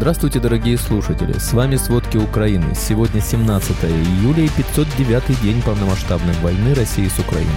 Здравствуйте, дорогие слушатели! С вами «Сводки Украины». Сегодня 17 июля и 509 день полномасштабной войны России с Украиной.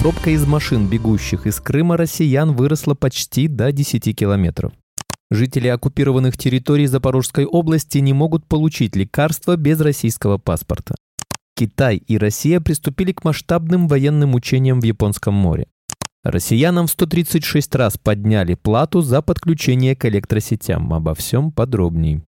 Пробка из машин, бегущих из Крыма россиян, выросла почти до 10 километров. Жители оккупированных территорий Запорожской области не могут получить лекарства без российского паспорта. Китай и Россия приступили к масштабным военным учениям в Японском море. Россиянам в 136 раз подняли плату за подключение к электросетям. Обо всем подробней.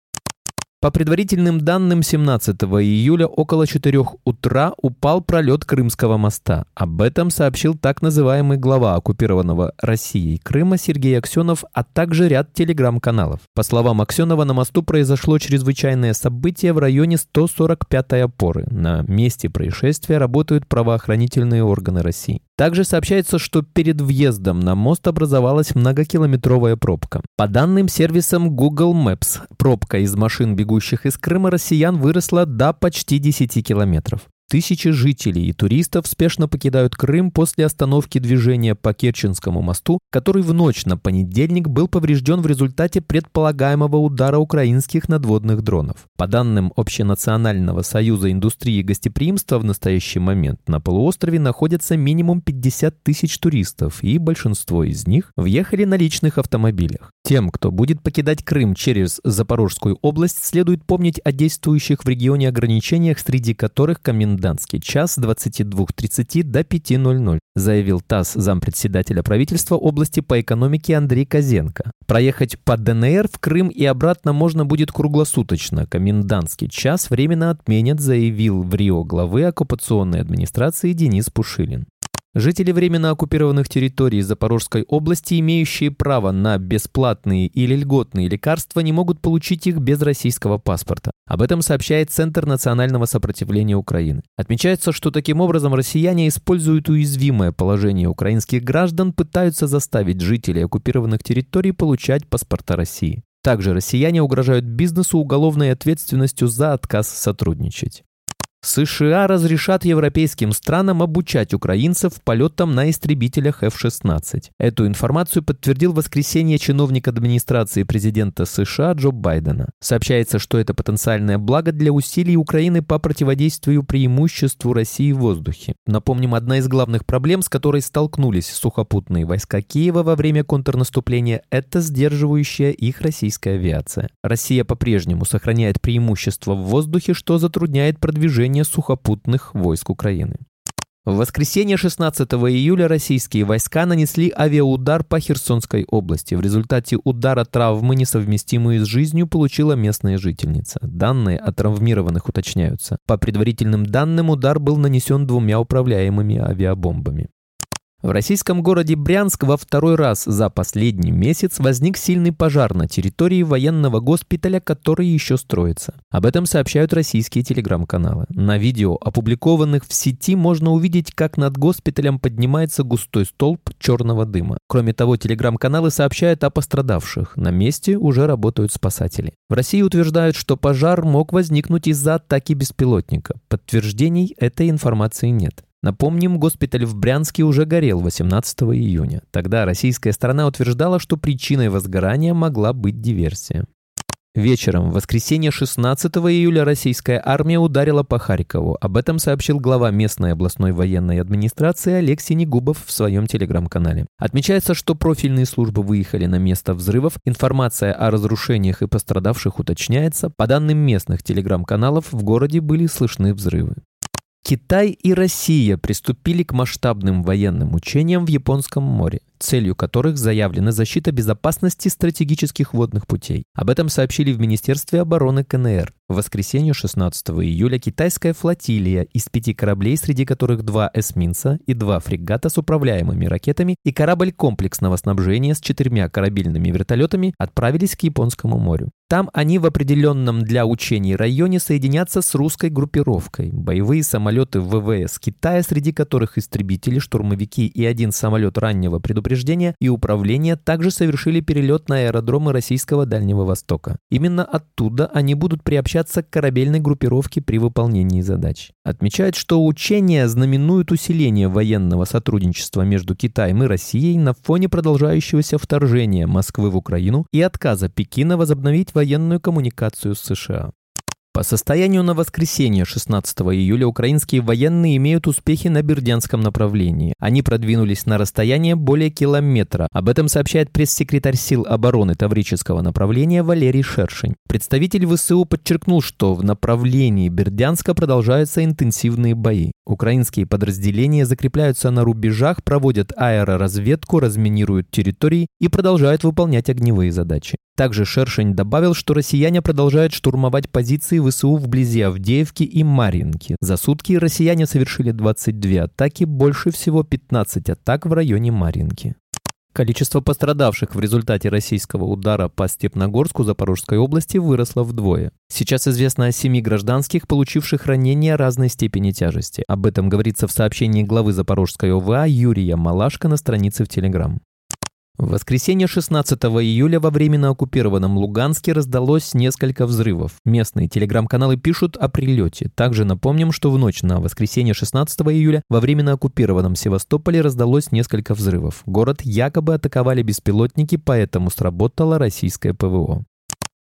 По предварительным данным, 17 июля около 4 утра упал пролет Крымского моста. Об этом сообщил так называемый глава оккупированного Россией Крыма Сергей Аксенов, а также ряд телеграм-каналов. По словам Аксенова, на мосту произошло чрезвычайное событие в районе 145-й опоры. На месте происшествия работают правоохранительные органы России. Также сообщается, что перед въездом на мост образовалась многокилометровая пробка. По данным сервисам Google Maps, пробка из машин, бегущих из Крыма россиян, выросла до почти 10 километров. Тысячи жителей и туристов спешно покидают Крым после остановки движения по Керченскому мосту, который в ночь на понедельник был поврежден в результате предполагаемого удара украинских надводных дронов. По данным Общенационального союза индустрии гостеприимства в настоящий момент на полуострове находятся минимум 50 тысяч туристов, и большинство из них въехали на личных автомобилях. Тем, кто будет покидать Крым через Запорожскую область, следует помнить о действующих в регионе ограничениях, среди которых комендант комендантский час с 22.30 до 5.00, заявил ТАСС зампредседателя правительства области по экономике Андрей Козенко. Проехать по ДНР в Крым и обратно можно будет круглосуточно. Комендантский час временно отменят, заявил в Рио главы оккупационной администрации Денис Пушилин. Жители временно оккупированных территорий Запорожской области, имеющие право на бесплатные или льготные лекарства, не могут получить их без российского паспорта. Об этом сообщает Центр национального сопротивления Украины. Отмечается, что таким образом россияне используют уязвимое положение украинских граждан, пытаются заставить жителей оккупированных территорий получать паспорта России. Также россияне угрожают бизнесу уголовной ответственностью за отказ сотрудничать. США разрешат европейским странам обучать украинцев полетам на истребителях F-16. Эту информацию подтвердил в воскресенье чиновник администрации президента США Джо Байдена. Сообщается, что это потенциальное благо для усилий Украины по противодействию преимуществу России в воздухе. Напомним, одна из главных проблем, с которой столкнулись сухопутные войска Киева во время контрнаступления, это сдерживающая их российская авиация. Россия по-прежнему сохраняет преимущество в воздухе, что затрудняет продвижение продвижения сухопутных войск Украины. В воскресенье 16 июля российские войска нанесли авиаудар по Херсонской области. В результате удара травмы, несовместимые с жизнью, получила местная жительница. Данные о травмированных уточняются. По предварительным данным, удар был нанесен двумя управляемыми авиабомбами. В российском городе Брянск во второй раз за последний месяц возник сильный пожар на территории военного госпиталя, который еще строится. Об этом сообщают российские телеграм-каналы. На видео, опубликованных в сети, можно увидеть, как над госпиталем поднимается густой столб черного дыма. Кроме того, телеграм-каналы сообщают о пострадавших. На месте уже работают спасатели. В России утверждают, что пожар мог возникнуть из-за атаки беспилотника. Подтверждений этой информации нет. Напомним, госпиталь в Брянске уже горел 18 июня. Тогда российская сторона утверждала, что причиной возгорания могла быть диверсия. Вечером, в воскресенье 16 июля, российская армия ударила по Харькову. Об этом сообщил глава местной областной военной администрации Олег Синегубов в своем телеграм-канале. Отмечается, что профильные службы выехали на место взрывов. Информация о разрушениях и пострадавших уточняется. По данным местных телеграм-каналов, в городе были слышны взрывы. Китай и Россия приступили к масштабным военным учениям в Японском море целью которых заявлена защита безопасности стратегических водных путей. Об этом сообщили в Министерстве обороны КНР. В воскресенье 16 июля китайская флотилия из пяти кораблей, среди которых два эсминца и два фрегата с управляемыми ракетами и корабль комплексного снабжения с четырьмя корабельными вертолетами отправились к Японскому морю. Там они в определенном для учений районе соединятся с русской группировкой. Боевые самолеты ВВС Китая, среди которых истребители, штурмовики и один самолет раннего предупреждения, повреждения и управления также совершили перелет на аэродромы российского Дальнего Востока. Именно оттуда они будут приобщаться к корабельной группировке при выполнении задач. Отмечает, что учения знаменуют усиление военного сотрудничества между Китаем и Россией на фоне продолжающегося вторжения Москвы в Украину и отказа Пекина возобновить военную коммуникацию с США. По состоянию на воскресенье 16 июля украинские военные имеют успехи на Бердянском направлении. Они продвинулись на расстояние более километра. Об этом сообщает пресс-секретарь сил обороны Таврического направления Валерий Шершень. Представитель ВСУ подчеркнул, что в направлении Бердянска продолжаются интенсивные бои. Украинские подразделения закрепляются на рубежах, проводят аэроразведку, разминируют территории и продолжают выполнять огневые задачи. Также Шершень добавил, что россияне продолжают штурмовать позиции ВСУ вблизи Авдеевки и Марьинки. За сутки россияне совершили 22 атаки, больше всего 15 атак в районе Марьинки. Количество пострадавших в результате российского удара по Степногорску Запорожской области выросло вдвое. Сейчас известно о семи гражданских, получивших ранения разной степени тяжести. Об этом говорится в сообщении главы Запорожской ОВА Юрия Малашко на странице в Телеграм. В воскресенье 16 июля во временно оккупированном Луганске раздалось несколько взрывов. Местные телеграм-каналы пишут о прилете. Также напомним, что в ночь на воскресенье 16 июля во временно оккупированном Севастополе раздалось несколько взрывов. Город якобы атаковали беспилотники, поэтому сработало российское ПВО.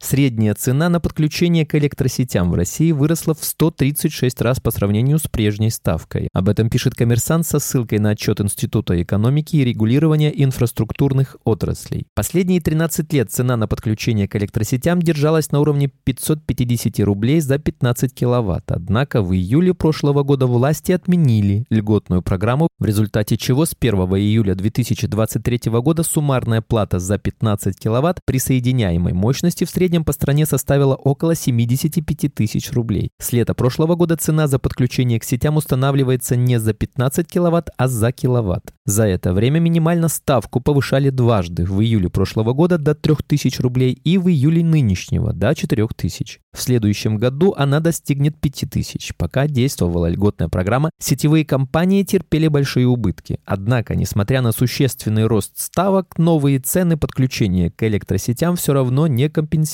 Средняя цена на подключение к электросетям в России выросла в 136 раз по сравнению с прежней ставкой. Об этом пишет коммерсант со ссылкой на отчет Института экономики и регулирования инфраструктурных отраслей. Последние 13 лет цена на подключение к электросетям держалась на уровне 550 рублей за 15 киловатт. Однако в июле прошлого года власти отменили льготную программу, в результате чего с 1 июля 2023 года суммарная плата за 15 киловатт присоединяемой мощности в среднем среднем по стране составила около 75 тысяч рублей. С лета прошлого года цена за подключение к сетям устанавливается не за 15 киловатт, а за киловатт. За это время минимально ставку повышали дважды в июле прошлого года до 3000 рублей и в июле нынешнего до 4000. В следующем году она достигнет 5000. Пока действовала льготная программа, сетевые компании терпели большие убытки. Однако, несмотря на существенный рост ставок, новые цены подключения к электросетям все равно не компенсируют